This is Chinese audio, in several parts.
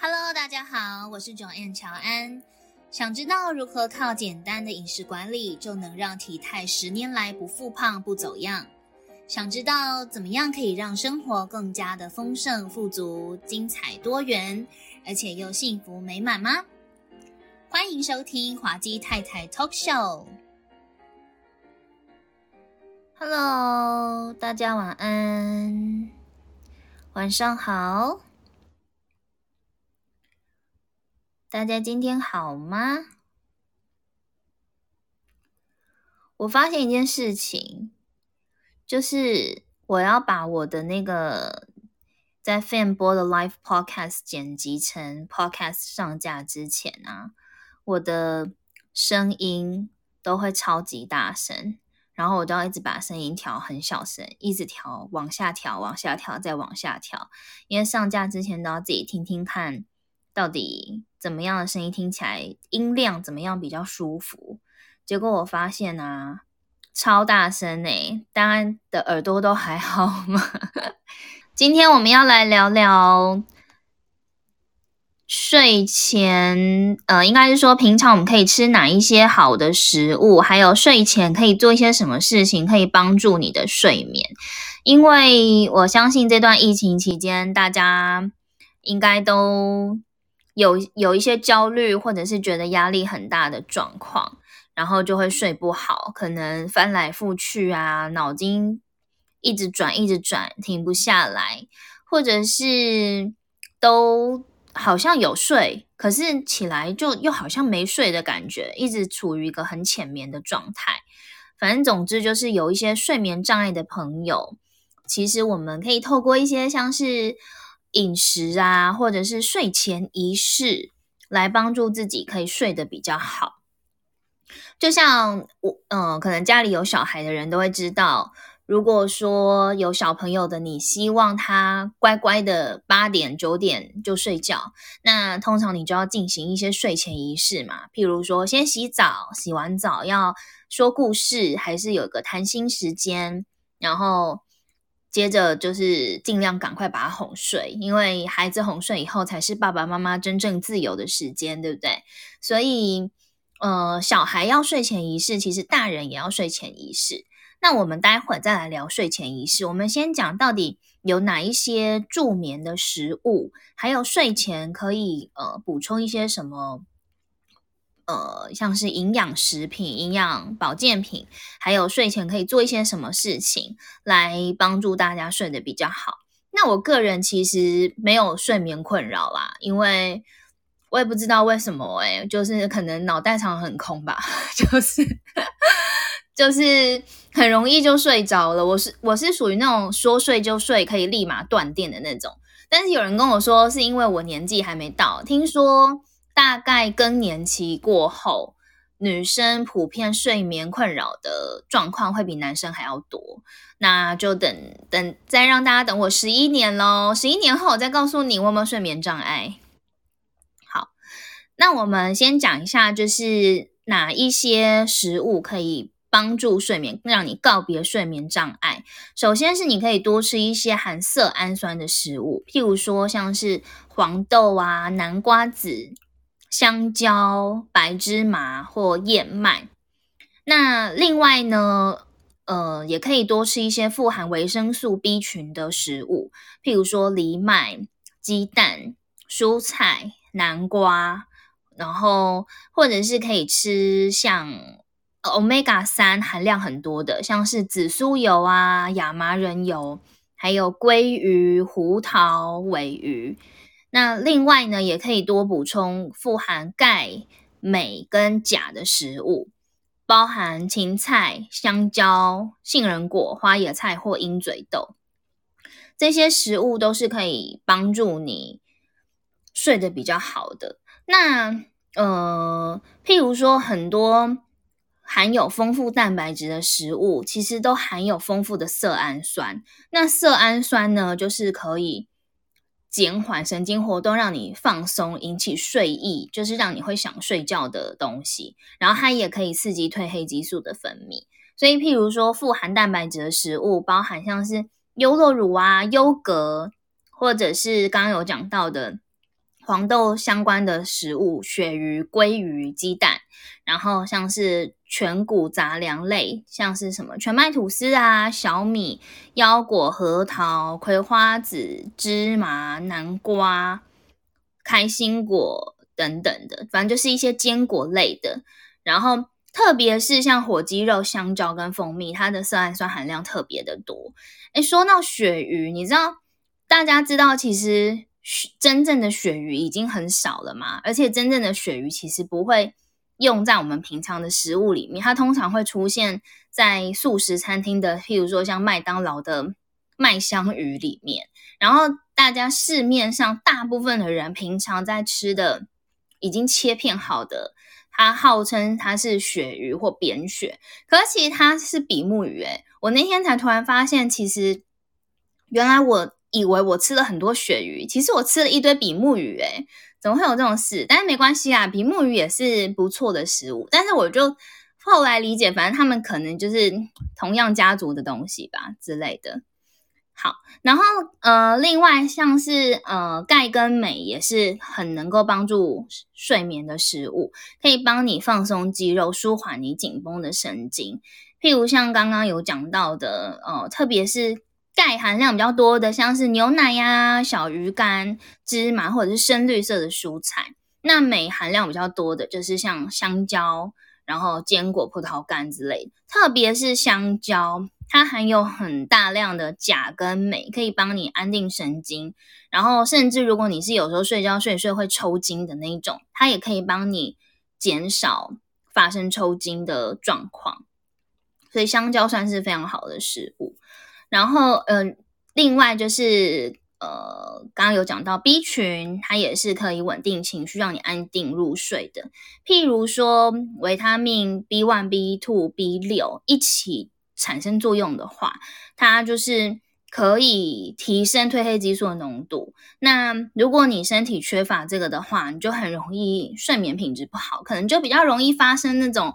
Hello，大家好，我是 Joanne 乔安。想知道如何靠简单的饮食管理就能让体态十年来不复胖不走样？想知道怎么样可以让生活更加的丰盛富足、精彩多元，而且又幸福美满吗？欢迎收听滑稽太太 Talk Show。Hello，大家晚安，晚上好。大家今天好吗？我发现一件事情，就是我要把我的那个在 Fan 播的 Live Podcast 剪辑成 Podcast 上架之前啊，我的声音都会超级大声，然后我都要一直把声音调很小声，一直调往下调，往下调，再往下调，因为上架之前都要自己听听看。到底怎么样的声音听起来音量怎么样比较舒服？结果我发现啊，超大声诶，大家的耳朵都还好吗？今天我们要来聊聊睡前，呃，应该是说平常我们可以吃哪一些好的食物，还有睡前可以做一些什么事情可以帮助你的睡眠。因为我相信这段疫情期间，大家应该都。有有一些焦虑，或者是觉得压力很大的状况，然后就会睡不好，可能翻来覆去啊，脑筋一直转，一直转，停不下来，或者是都好像有睡，可是起来就又好像没睡的感觉，一直处于一个很浅眠的状态。反正总之就是有一些睡眠障碍的朋友，其实我们可以透过一些像是。饮食啊，或者是睡前仪式，来帮助自己可以睡得比较好。就像我，嗯，可能家里有小孩的人都会知道，如果说有小朋友的，你希望他乖乖的八点九点就睡觉，那通常你就要进行一些睡前仪式嘛，譬如说先洗澡，洗完澡要说故事，还是有个谈心时间，然后。接着就是尽量赶快把他哄睡，因为孩子哄睡以后才是爸爸妈妈真正自由的时间，对不对？所以，呃，小孩要睡前仪式，其实大人也要睡前仪式。那我们待会再来聊睡前仪式。我们先讲到底有哪一些助眠的食物，还有睡前可以呃补充一些什么。呃，像是营养食品、营养保健品，还有睡前可以做一些什么事情来帮助大家睡得比较好？那我个人其实没有睡眠困扰啦，因为我也不知道为什么，哎，就是可能脑袋常很空吧，就是就是很容易就睡着了。我是我是属于那种说睡就睡，可以立马断电的那种。但是有人跟我说，是因为我年纪还没到，听说。大概更年期过后，女生普遍睡眠困扰的状况会比男生还要多。那就等等，再让大家等我十一年喽。十一年后，我再告诉你我有没有睡眠障碍。好，那我们先讲一下，就是哪一些食物可以帮助睡眠，让你告别睡眠障碍。首先是你可以多吃一些含色氨酸的食物，譬如说像是黄豆啊、南瓜子。香蕉、白芝麻或燕麦。那另外呢，呃，也可以多吃一些富含维生素 B 群的食物，譬如说藜麦、鸡蛋、蔬菜、南瓜，然后或者是可以吃像 Omega 三含量很多的，像是紫苏油啊、亚麻仁油，还有鲑鱼、胡桃、尾鱼。那另外呢，也可以多补充富含钙、镁跟钾的食物，包含芹菜、香蕉、杏仁果、花椰菜或鹰嘴豆，这些食物都是可以帮助你睡得比较好的。那呃，譬如说很多含有丰富蛋白质的食物，其实都含有丰富的色氨酸。那色氨酸呢，就是可以。减缓神经活动，让你放松，引起睡意，就是让你会想睡觉的东西。然后它也可以刺激褪黑激素的分泌。所以，譬如说富含蛋白质的食物，包含像是优酪乳啊、优格，或者是刚刚有讲到的黄豆相关的食物，鳕鱼、鲑鱼、鸡蛋，然后像是全谷杂粮类，像是什么全麦吐司啊、小米、腰果、核桃、葵花籽、芝麻、南瓜、开心果等等的，反正就是一些坚果类的。然后特别是像火鸡肉、香蕉跟蜂蜜，它的色氨酸含量特别的多。哎，说到鳕鱼，你知道？大家知道，其实真正的鳕鱼已经很少了嘛，而且真正的鳕鱼其实不会用在我们平常的食物里面，它通常会出现在素食餐厅的，譬如说像麦当劳的麦香鱼里面。然后大家市面上大部分的人平常在吃的已经切片好的，它号称它是鳕鱼或扁鳕，可是其实它是比目鱼。诶我那天才突然发现，其实原来我。以为我吃了很多鳕鱼，其实我吃了一堆比目鱼，诶怎么会有这种事？但是没关系啊，比目鱼也是不错的食物。但是我就后来理解，反正他们可能就是同样家族的东西吧之类的。好，然后呃，另外像是呃钙跟镁也是很能够帮助睡眠的食物，可以帮你放松肌肉，舒缓你紧绷的神经。譬如像刚刚有讲到的，呃，特别是。钙含量比较多的，像是牛奶呀、小鱼干、芝麻或者是深绿色的蔬菜。那镁含量比较多的，就是像香蕉、然后坚果、葡萄干之类的。特别是香蕉，它含有很大量的钾跟镁，可以帮你安定神经。然后，甚至如果你是有时候睡觉睡睡会抽筋的那一种，它也可以帮你减少发生抽筋的状况。所以，香蕉算是非常好的食物。然后，呃，另外就是，呃，刚刚有讲到 B 群，它也是可以稳定情绪，让你安定入睡的。譬如说，维他命 B one、B two、B 六一起产生作用的话，它就是可以提升褪黑激素的浓度。那如果你身体缺乏这个的话，你就很容易睡眠品质不好，可能就比较容易发生那种。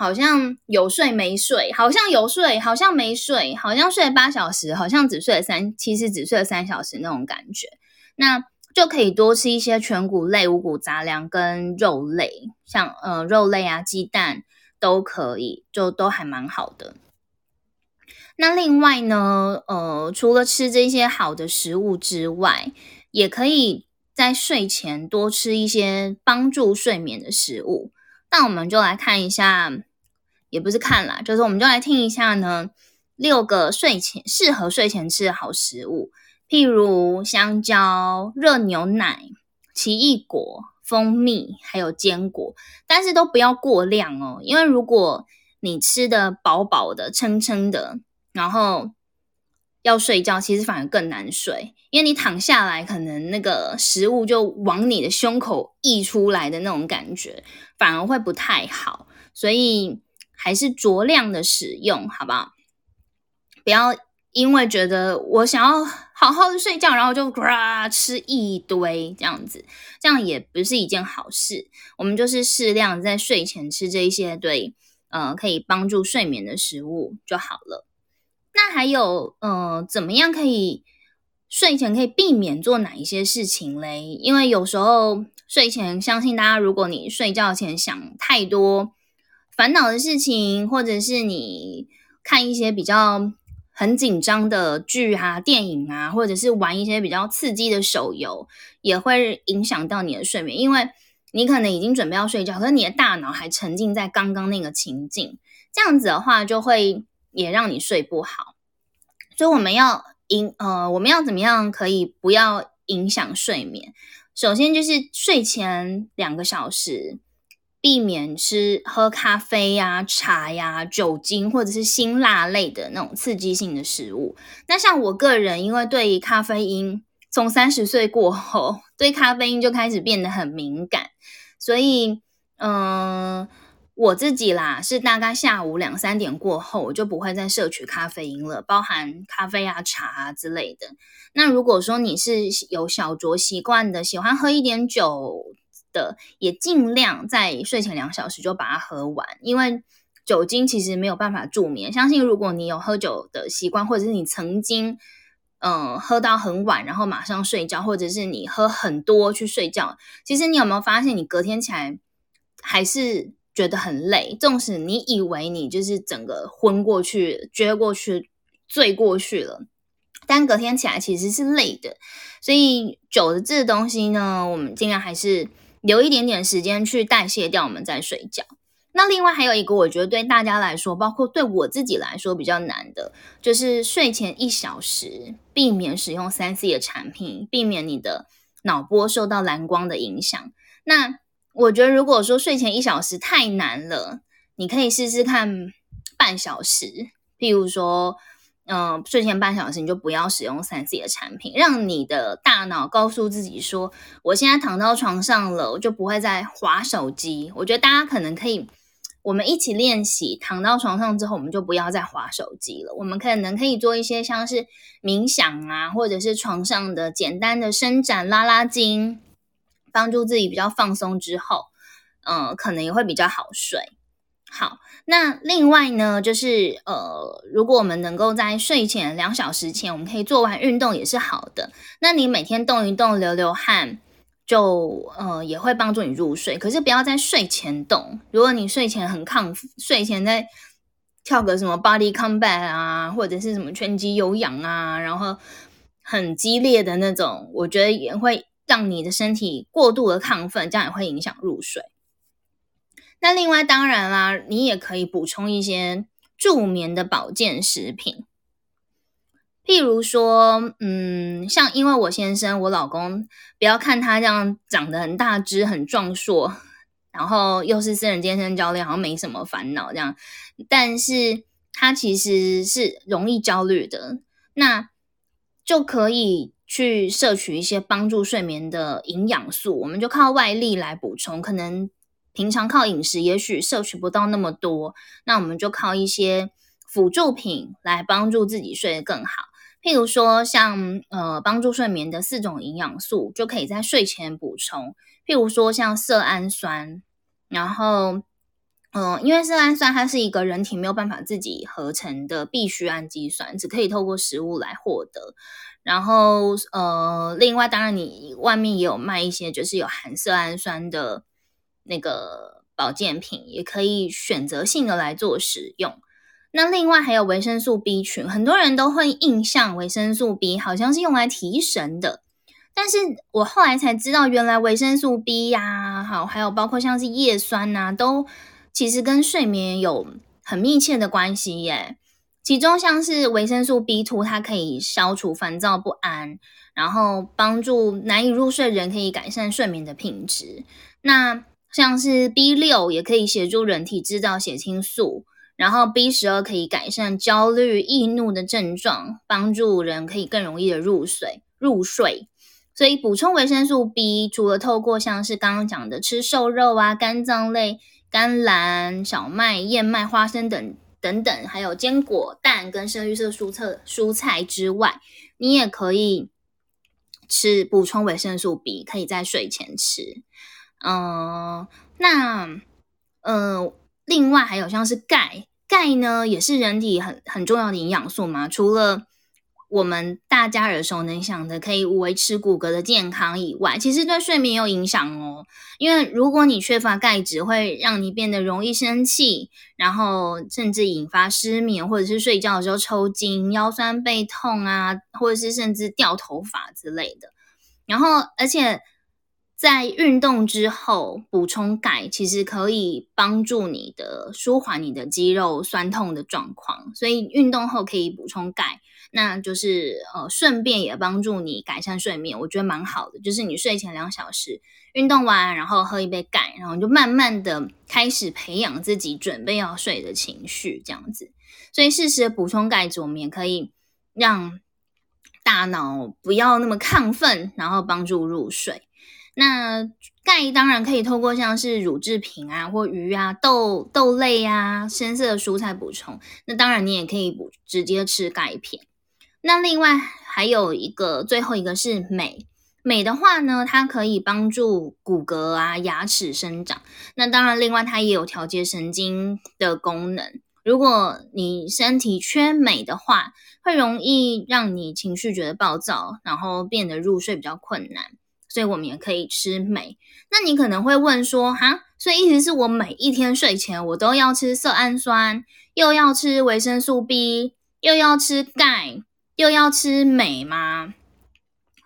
好像有睡没睡，好像有睡，好像没睡，好像睡了八小时，好像只睡了三，其实只睡了三小时那种感觉。那就可以多吃一些全谷类、五谷杂粮跟肉类，像呃肉类啊、鸡蛋都可以，就都还蛮好的。那另外呢，呃，除了吃这些好的食物之外，也可以在睡前多吃一些帮助睡眠的食物。那我们就来看一下。也不是看啦，就是我们就来听一下呢，六个睡前适合睡前吃的好食物，譬如香蕉、热牛奶、奇异果、蜂蜜，还有坚果，但是都不要过量哦，因为如果你吃的饱饱的、撑撑的，然后要睡觉，其实反而更难睡，因为你躺下来，可能那个食物就往你的胸口溢出来的那种感觉，反而会不太好，所以。还是酌量的使用，好不好？不要因为觉得我想要好好的睡觉，然后就呱吃一堆这样子，这样也不是一件好事。我们就是适量在睡前吃这一些对，呃，可以帮助睡眠的食物就好了。那还有，呃，怎么样可以睡前可以避免做哪一些事情嘞？因为有时候睡前，相信大家，如果你睡觉前想太多。烦恼的事情，或者是你看一些比较很紧张的剧啊、电影啊，或者是玩一些比较刺激的手游，也会影响到你的睡眠。因为你可能已经准备要睡觉，可是你的大脑还沉浸在刚刚那个情境，这样子的话，就会也让你睡不好。所以我们要影呃，我们要怎么样可以不要影响睡眠？首先就是睡前两个小时。避免吃喝咖啡呀、茶呀、酒精或者是辛辣类的那种刺激性的食物。那像我个人，因为对于咖啡因从三十岁过后，对咖啡因就开始变得很敏感，所以，嗯，我自己啦，是大概下午两三点过后，我就不会再摄取咖啡因了，包含咖啡啊、茶啊之类的。那如果说你是有小酌习惯的，喜欢喝一点酒。的也尽量在睡前两小时就把它喝完，因为酒精其实没有办法助眠。相信如果你有喝酒的习惯，或者是你曾经嗯，喝到很晚，然后马上睡觉，或者是你喝很多去睡觉，其实你有没有发现，你隔天起来还是觉得很累？纵使你以为你就是整个昏过去、撅过去、醉过去了，但隔天起来其实是累的。所以酒的这东西呢，我们尽量还是留一点点时间去代谢掉，我们再睡觉。那另外还有一个，我觉得对大家来说，包括对我自己来说比较难的，就是睡前一小时避免使用三 C 的产品，避免你的脑波受到蓝光的影响。那我觉得，如果说睡前一小时太难了，你可以试试看半小时。譬如说，嗯，睡前半小时你就不要使用三 C 的产品，让你的大脑告诉自己说，我现在躺到床上了，我就不会再划手机。我觉得大家可能可以。我们一起练习，躺到床上之后，我们就不要再划手机了。我们可能可以做一些像是冥想啊，或者是床上的简单的伸展、拉拉筋，帮助自己比较放松。之后，嗯，可能也会比较好睡。好，那另外呢，就是呃，如果我们能够在睡前两小时前，我们可以做完运动也是好的。那你每天动一动，流流汗。就呃也会帮助你入睡，可是不要在睡前动。如果你睡前很亢，睡前在跳个什么 body combat 啊，或者是什么拳击有氧啊，然后很激烈的那种，我觉得也会让你的身体过度的亢奋，这样也会影响入睡。那另外当然啦，你也可以补充一些助眠的保健食品。譬如说，嗯，像因为我先生，我老公，不要看他这样长得很大只、很壮硕，然后又是私人健身教练，好像没什么烦恼这样，但是他其实是容易焦虑的，那就可以去摄取一些帮助睡眠的营养素，我们就靠外力来补充，可能平常靠饮食也许摄取不到那么多，那我们就靠一些辅助品来帮助自己睡得更好。譬如说，像呃帮助睡眠的四种营养素，就可以在睡前补充。譬如说，像色氨酸，然后嗯，因为色氨酸它是一个人体没有办法自己合成的必需氨基酸，只可以透过食物来获得。然后呃，另外当然你外面也有卖一些就是有含色氨酸的那个保健品，也可以选择性的来做使用。那另外还有维生素 B 群，很多人都会印象维生素 B 好像是用来提神的，但是我后来才知道，原来维生素 B 呀，好，还有包括像是叶酸呐，都其实跟睡眠有很密切的关系耶。其中像是维生素 B two，它可以消除烦躁不安，然后帮助难以入睡人可以改善睡眠的品质。那像是 B 六也可以协助人体制造血清素。然后 B 十二可以改善焦虑、易怒的症状，帮助人可以更容易的入睡。入睡，所以补充维生素 B，除了透过像是刚刚讲的吃瘦肉啊、肝脏类、甘蓝、小麦、燕麦、花生等等等，还有坚果、蛋跟深绿色蔬菜蔬菜之外，你也可以吃补充维生素 B，可以在睡前吃。嗯，那嗯，另外还有像是钙。钙呢，也是人体很很重要的营养素嘛。除了我们大家耳熟能详的可以维持骨骼的健康以外，其实对睡眠有影响哦。因为如果你缺乏钙质，会让你变得容易生气，然后甚至引发失眠，或者是睡觉的时候抽筋、腰酸背痛啊，或者是甚至掉头发之类的。然后，而且。在运动之后补充钙，其实可以帮助你的舒缓你的肌肉酸痛的状况，所以运动后可以补充钙，那就是呃顺便也帮助你改善睡眠，我觉得蛮好的。就是你睡前两小时运动完，然后喝一杯钙，然后就慢慢的开始培养自己准备要睡的情绪，这样子。所以适时的补充钙质，我们也可以让大脑不要那么亢奋，然后帮助入睡。那钙当然可以透过像是乳制品啊，或鱼啊、豆豆类啊、深色蔬菜补充。那当然你也可以补直接吃钙片。那另外还有一个，最后一个是镁。镁的话呢，它可以帮助骨骼啊、牙齿生长。那当然，另外它也有调节神经的功能。如果你身体缺镁的话，会容易让你情绪觉得暴躁，然后变得入睡比较困难。所以我们也可以吃镁。那你可能会问说，哈，所以意思是我每一天睡前我都要吃色氨酸，又要吃维生素 B，又要吃钙，又要吃镁吗？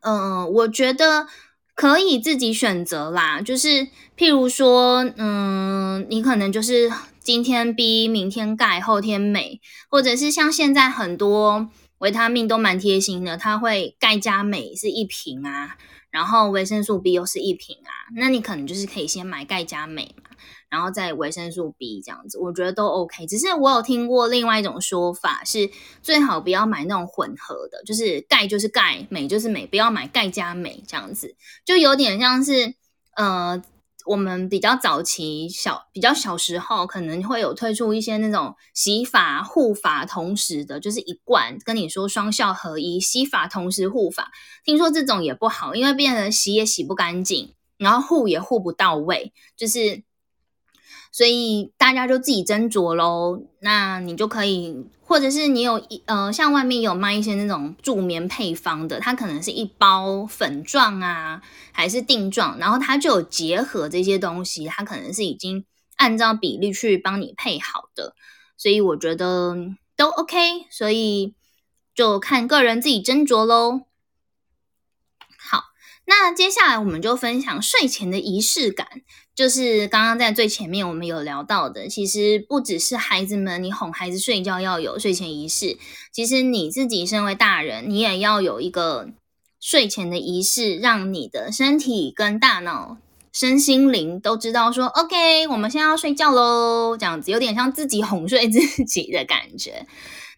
嗯，我觉得可以自己选择啦。就是譬如说，嗯，你可能就是今天 B，明天钙，后天镁，或者是像现在很多维他命都蛮贴心的，它会钙加镁是一瓶啊，然后维生素 B 又是一瓶啊。那你可能就是可以先买钙加镁嘛。然后再维生素 B 这样子，我觉得都 OK。只是我有听过另外一种说法，是最好不要买那种混合的，就是钙就是钙，镁就是镁，不要买钙加镁这样子，就有点像是呃，我们比较早期小比较小时候可能会有推出一些那种洗发护发同时的，就是一罐跟你说双效合一，洗发同时护发，听说这种也不好，因为变得洗也洗不干净，然后护也护不到位，就是。所以大家就自己斟酌喽。那你就可以，或者是你有一呃，像外面有卖一些那种助眠配方的，它可能是一包粉状啊，还是定状，然后它就有结合这些东西，它可能是已经按照比例去帮你配好的。所以我觉得都 OK，所以就看个人自己斟酌喽。好，那接下来我们就分享睡前的仪式感。就是刚刚在最前面我们有聊到的，其实不只是孩子们，你哄孩子睡觉要有睡前仪式，其实你自己身为大人，你也要有一个睡前的仪式，让你的身体跟大脑、身心灵都知道说，OK，我们现在要睡觉喽，这样子有点像自己哄睡自己的感觉。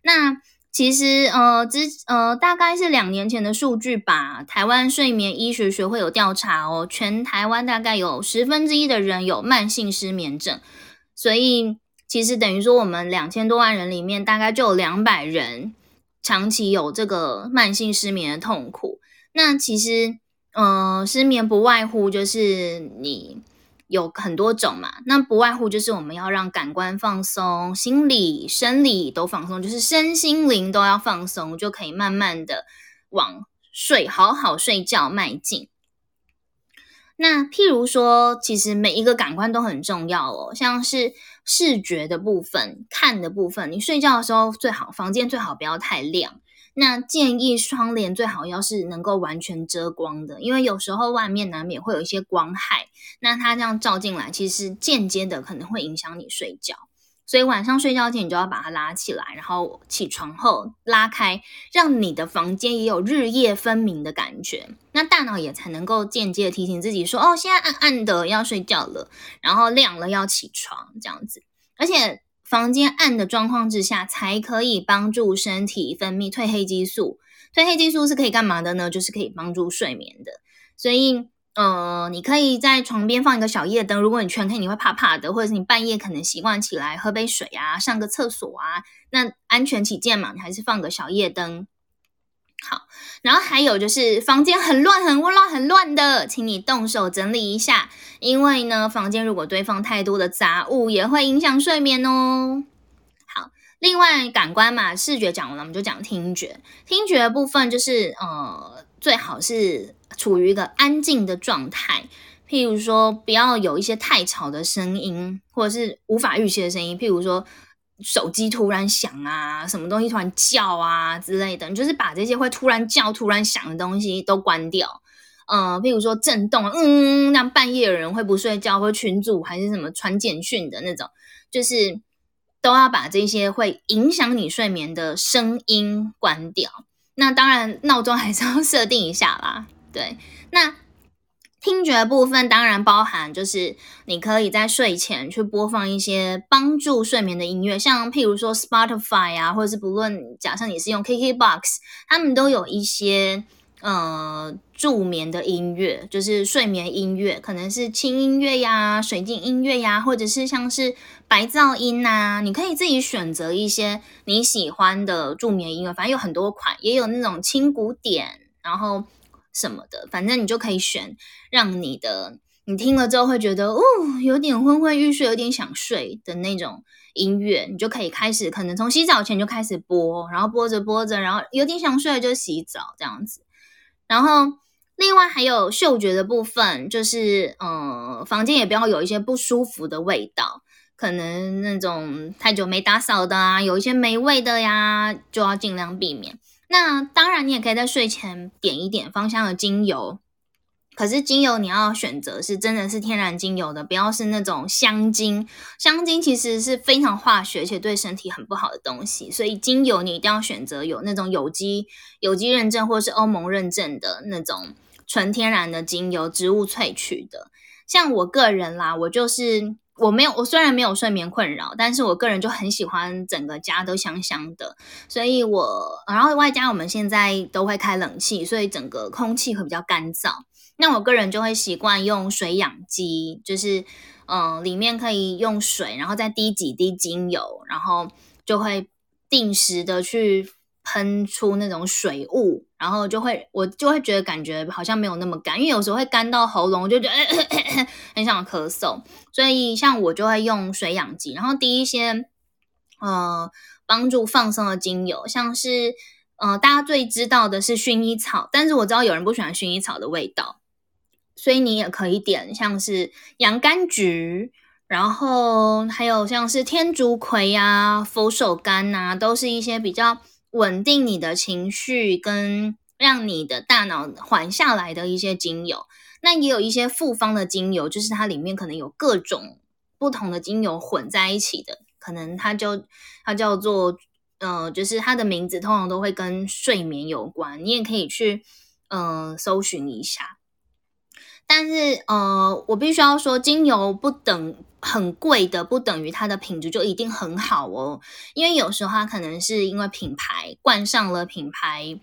那其实，呃，之呃，大概是两年前的数据吧。台湾睡眠医学学会有调查哦，全台湾大概有十分之一的人有慢性失眠症，所以其实等于说，我们两千多万人里面，大概就有两百人长期有这个慢性失眠的痛苦。那其实，呃，失眠不外乎就是你。有很多种嘛，那不外乎就是我们要让感官放松，心理、生理都放松，就是身心灵都要放松，就可以慢慢的往睡好好睡觉迈进。那譬如说，其实每一个感官都很重要哦，像是视觉的部分、看的部分，你睡觉的时候最好房间最好不要太亮。那建议窗帘最好要是能够完全遮光的，因为有时候外面难免会有一些光害，那它这样照进来，其实间接的可能会影响你睡觉。所以晚上睡觉前你就要把它拉起来，然后起床后拉开，让你的房间也有日夜分明的感觉，那大脑也才能够间接的提醒自己说，哦，现在暗暗的要睡觉了，然后亮了要起床这样子，而且。房间暗的状况之下，才可以帮助身体分泌褪黑激素。褪黑激素是可以干嘛的呢？就是可以帮助睡眠的。所以，呃，你可以在床边放一个小夜灯。如果你全黑，你会怕怕的，或者是你半夜可能习惯起来喝杯水啊，上个厕所啊，那安全起见嘛，你还是放个小夜灯。好，然后还有就是房间很乱、很乱、很乱的，请你动手整理一下，因为呢，房间如果堆放太多的杂物，也会影响睡眠哦。好，另外感官嘛，视觉讲完了，我们就讲听觉。听觉部分就是呃，最好是处于一个安静的状态，譬如说不要有一些太吵的声音，或者是无法预期的声音，譬如说。手机突然响啊，什么东西突然叫啊之类的，就是把这些会突然叫、突然响的东西都关掉。嗯，譬如说震动，嗯，那半夜有人会不睡觉，或群主还是什么传简讯的那种，就是都要把这些会影响你睡眠的声音关掉。那当然，闹钟还是要设定一下啦。对，那。听觉部分当然包含，就是你可以在睡前去播放一些帮助睡眠的音乐，像譬如说 Spotify 啊，或者是不论假设你是用 KKBox，他们都有一些呃助眠的音乐，就是睡眠音乐，可能是轻音乐呀、水晶音乐呀，或者是像是白噪音呐，你可以自己选择一些你喜欢的助眠音乐，反正有很多款，也有那种轻古典，然后。什么的，反正你就可以选让你的你听了之后会觉得哦，有点昏昏欲睡，有点想睡的那种音乐，你就可以开始，可能从洗澡前就开始播，然后播着播着，然后有点想睡就洗澡这样子。然后另外还有嗅觉的部分，就是嗯，房间也不要有一些不舒服的味道，可能那种太久没打扫的啊，有一些霉味的呀，就要尽量避免。那当然，你也可以在睡前点一点芳香的精油。可是精油你要选择是真的是天然精油的，不要是那种香精。香精其实是非常化学且对身体很不好的东西，所以精油你一定要选择有那种有机、有机认证或是欧盟认证的那种纯天然的精油，植物萃取的。像我个人啦，我就是我没有，我虽然没有睡眠困扰，但是我个人就很喜欢整个家都香香的，所以我然后外加我们现在都会开冷气，所以整个空气会比较干燥。那我个人就会习惯用水养机，就是嗯，里面可以用水，然后再滴几滴精油，然后就会定时的去喷出那种水雾，然后就会我就会觉得感觉好像没有那么干，因为有时候会干到喉咙，就觉得 很想咳嗽，所以像我就会用水养机，然后滴一些呃帮助放松的精油，像是呃大家最知道的是薰衣草，但是我知道有人不喜欢薰衣草的味道。所以你也可以点像是洋甘菊，然后还有像是天竺葵呀、佛手柑呐，都是一些比较稳定你的情绪跟让你的大脑缓下来的一些精油。那也有一些复方的精油，就是它里面可能有各种不同的精油混在一起的，可能它就它叫做呃，就是它的名字通常都会跟睡眠有关。你也可以去嗯搜寻一下。但是，呃，我必须要说，精油不等很贵的，不等于它的品质就一定很好哦。因为有时候它可能是因为品牌冠上了品牌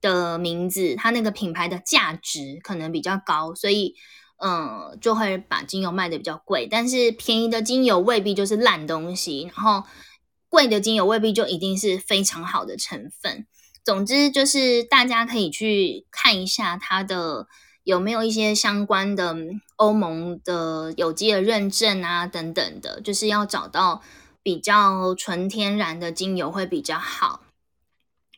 的名字，它那个品牌的价值可能比较高，所以，嗯，就会把精油卖的比较贵。但是便宜的精油未必就是烂东西，然后贵的精油未必就一定是非常好的成分。总之，就是大家可以去看一下它的。有没有一些相关的欧盟的有机的认证啊？等等的，就是要找到比较纯天然的精油会比较好，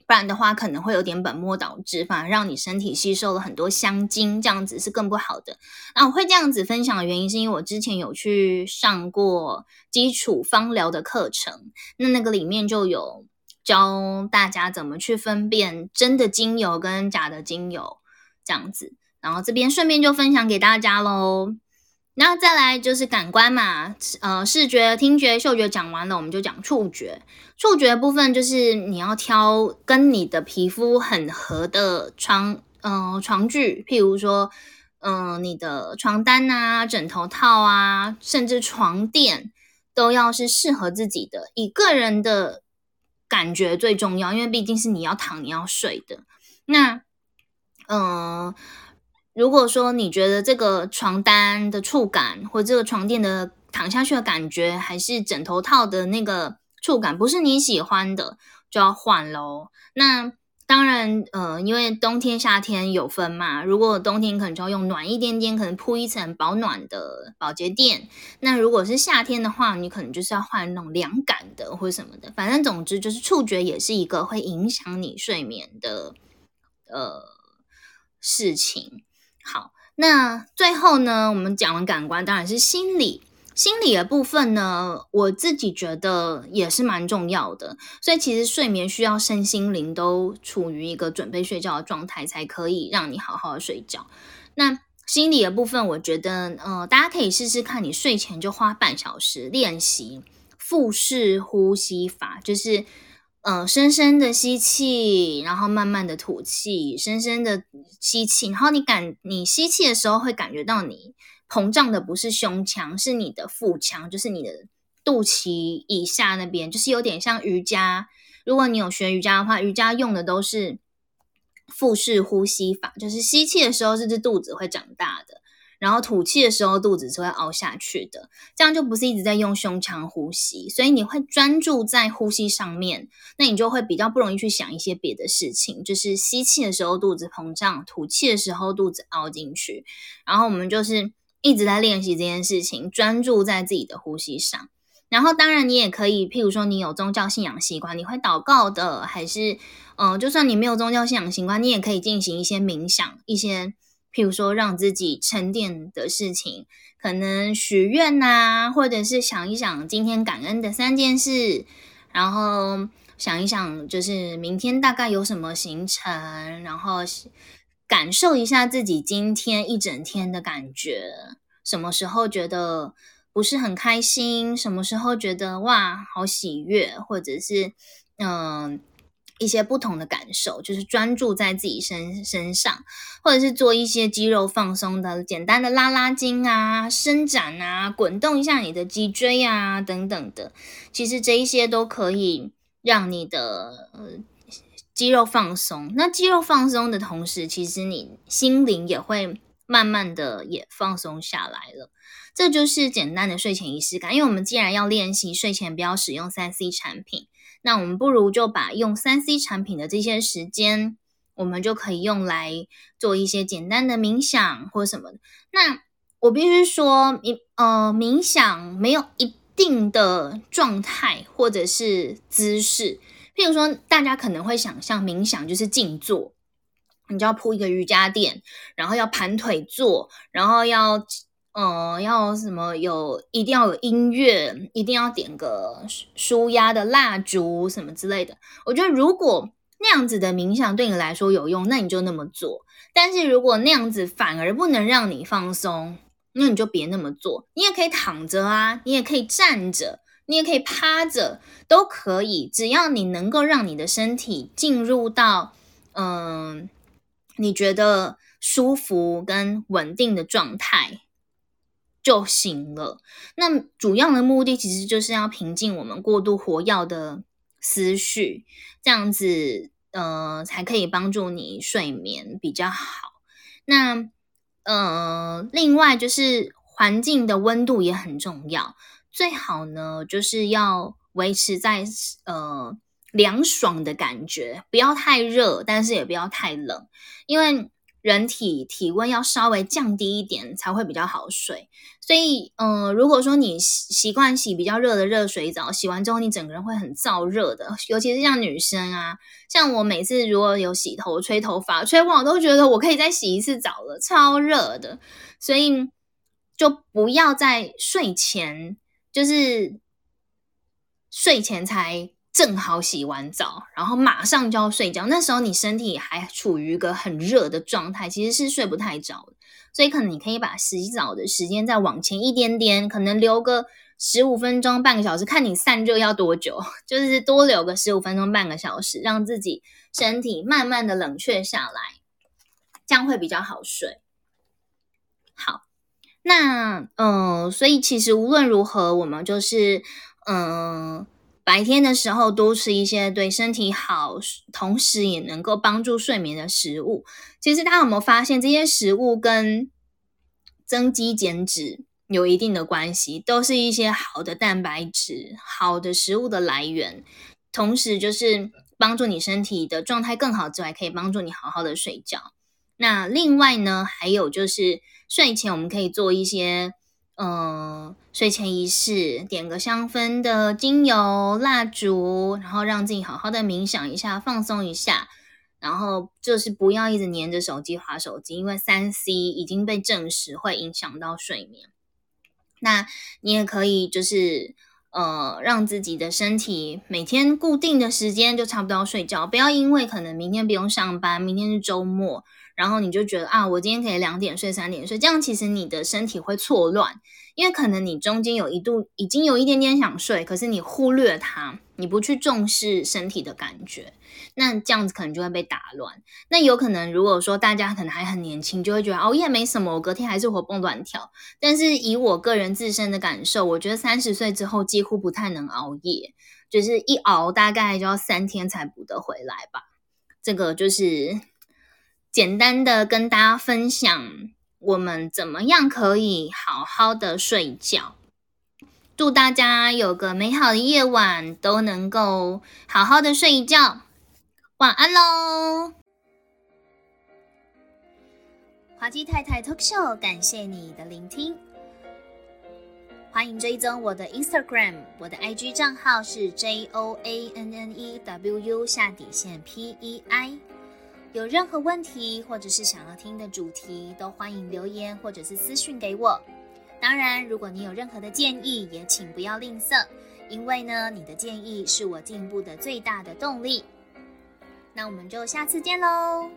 不然的话可能会有点本末倒置，反而让你身体吸收了很多香精，这样子是更不好的。那我会这样子分享的原因，是因为我之前有去上过基础芳疗的课程，那那个里面就有教大家怎么去分辨真的精油跟假的精油，这样子。然后这边顺便就分享给大家喽。那再来就是感官嘛，呃，视觉、听觉、嗅觉讲完了，我们就讲触觉。触觉部分就是你要挑跟你的皮肤很合的床，嗯，床具，譬如说，嗯，你的床单啊、枕头套啊，甚至床垫，都要是适合自己的。以个人的感觉最重要，因为毕竟是你要躺、你要睡的。那，嗯。如果说你觉得这个床单的触感，或这个床垫的躺下去的感觉，还是枕头套的那个触感不是你喜欢的，就要换喽。那当然，呃，因为冬天夏天有分嘛。如果冬天可能就要用暖一点点，可能铺一层保暖的保洁垫。那如果是夏天的话，你可能就是要换那种凉感的或什么的。反正总之就是触觉也是一个会影响你睡眠的呃事情。好，那最后呢，我们讲完感官，当然是心理。心理的部分呢，我自己觉得也是蛮重要的。所以其实睡眠需要身心灵都处于一个准备睡觉的状态，才可以让你好好的睡觉。那心理的部分，我觉得，呃，大家可以试试看，你睡前就花半小时练习腹式呼吸法，就是。呃，深深的吸气，然后慢慢的吐气，深深的吸气，然后你感你吸气的时候会感觉到你膨胀的不是胸腔，是你的腹腔，就是你的肚脐以下那边，就是有点像瑜伽。如果你有学瑜伽的话，瑜伽用的都是腹式呼吸法，就是吸气的时候，这只肚子会长大的。然后吐气的时候，肚子是会凹下去的，这样就不是一直在用胸腔呼吸，所以你会专注在呼吸上面，那你就会比较不容易去想一些别的事情。就是吸气的时候肚子膨胀，吐气的时候肚子凹进去。然后我们就是一直在练习这件事情，专注在自己的呼吸上。然后，当然你也可以，譬如说你有宗教信仰习惯，你会祷告的，还是嗯，就算你没有宗教信仰习惯，你也可以进行一些冥想，一些譬如说让自己沉淀的事情，可能许愿呐，或者是想一想今天感恩的三件事，然后想一想就是明天大概有什么行程，然后感受一下自己今天一整天的感觉，什么时候觉得。不是很开心，什么时候觉得哇好喜悦，或者是嗯一些不同的感受，就是专注在自己身身上，或者是做一些肌肉放松的简单的拉拉筋啊、伸展啊、滚动一下你的脊椎啊等等的，其实这一些都可以让你的呃肌肉放松。那肌肉放松的同时，其实你心灵也会慢慢的也放松下来了。这就是简单的睡前仪式感，因为我们既然要练习睡前不要使用三 C 产品，那我们不如就把用三 C 产品的这些时间，我们就可以用来做一些简单的冥想或什么的。那我必须说，冥呃冥想没有一定的状态或者是姿势，譬如说大家可能会想象冥想就是静坐，你就要铺一个瑜伽垫，然后要盘腿坐，然后要。嗯，要什么有一定要有音乐，一定要点个舒压的蜡烛什么之类的。我觉得如果那样子的冥想对你来说有用，那你就那么做。但是如果那样子反而不能让你放松，那你就别那么做。你也可以躺着啊，你也可以站着，你也可以趴着，都可以。只要你能够让你的身体进入到嗯你觉得舒服跟稳定的状态。就行了。那主要的目的其实就是要平静我们过度活跃的思绪，这样子，呃，才可以帮助你睡眠比较好。那，呃，另外就是环境的温度也很重要，最好呢就是要维持在呃凉爽的感觉，不要太热，但是也不要太冷，因为。人体体温要稍微降低一点才会比较好睡，所以，嗯，如果说你习惯洗比较热的热水澡，洗完之后你整个人会很燥热的，尤其是像女生啊，像我每次如果有洗头、吹头发、吹完，我都觉得我可以再洗一次澡了，超热的，所以就不要在睡前，就是睡前才。正好洗完澡，然后马上就要睡觉。那时候你身体还处于一个很热的状态，其实是睡不太着的。所以可能你可以把洗澡的时间再往前一点点，可能留个十五分钟、半个小时，看你散热要多久，就是多留个十五分钟、半个小时，让自己身体慢慢的冷却下来，这样会比较好睡。好，那嗯，所以其实无论如何，我们就是嗯。白天的时候多吃一些对身体好，同时也能够帮助睡眠的食物。其实大家有没有发现，这些食物跟增肌减脂有一定的关系，都是一些好的蛋白质、好的食物的来源。同时，就是帮助你身体的状态更好之外，可以帮助你好好的睡觉。那另外呢，还有就是睡前我们可以做一些。嗯，睡前仪式，点个香氛的精油蜡烛，然后让自己好好的冥想一下，放松一下，然后就是不要一直黏着手机划手机，因为三 C 已经被证实会影响到睡眠。那你也可以就是呃，让自己的身体每天固定的时间就差不多睡觉，不要因为可能明天不用上班，明天是周末。然后你就觉得啊，我今天可以两点睡、三点睡，这样其实你的身体会错乱，因为可能你中间有一度已经有一点点想睡，可是你忽略它，你不去重视身体的感觉，那这样子可能就会被打乱。那有可能如果说大家可能还很年轻，就会觉得熬夜没什么，我隔天还是活蹦乱跳。但是以我个人自身的感受，我觉得三十岁之后几乎不太能熬夜，就是一熬大概就要三天才补得回来吧。这个就是。简单的跟大家分享，我们怎么样可以好好的睡觉。祝大家有个美好的夜晚，都能够好好的睡一觉。晚安喽！华姬太太 Talk Show，感谢你的聆听。欢迎追踪我的 Instagram，我的 IG 账号是 J O A N N E W U 下底线 P E I。有任何问题或者是想要听的主题，都欢迎留言或者是私讯给我。当然，如果你有任何的建议，也请不要吝啬，因为呢，你的建议是我进步的最大的动力。那我们就下次见喽。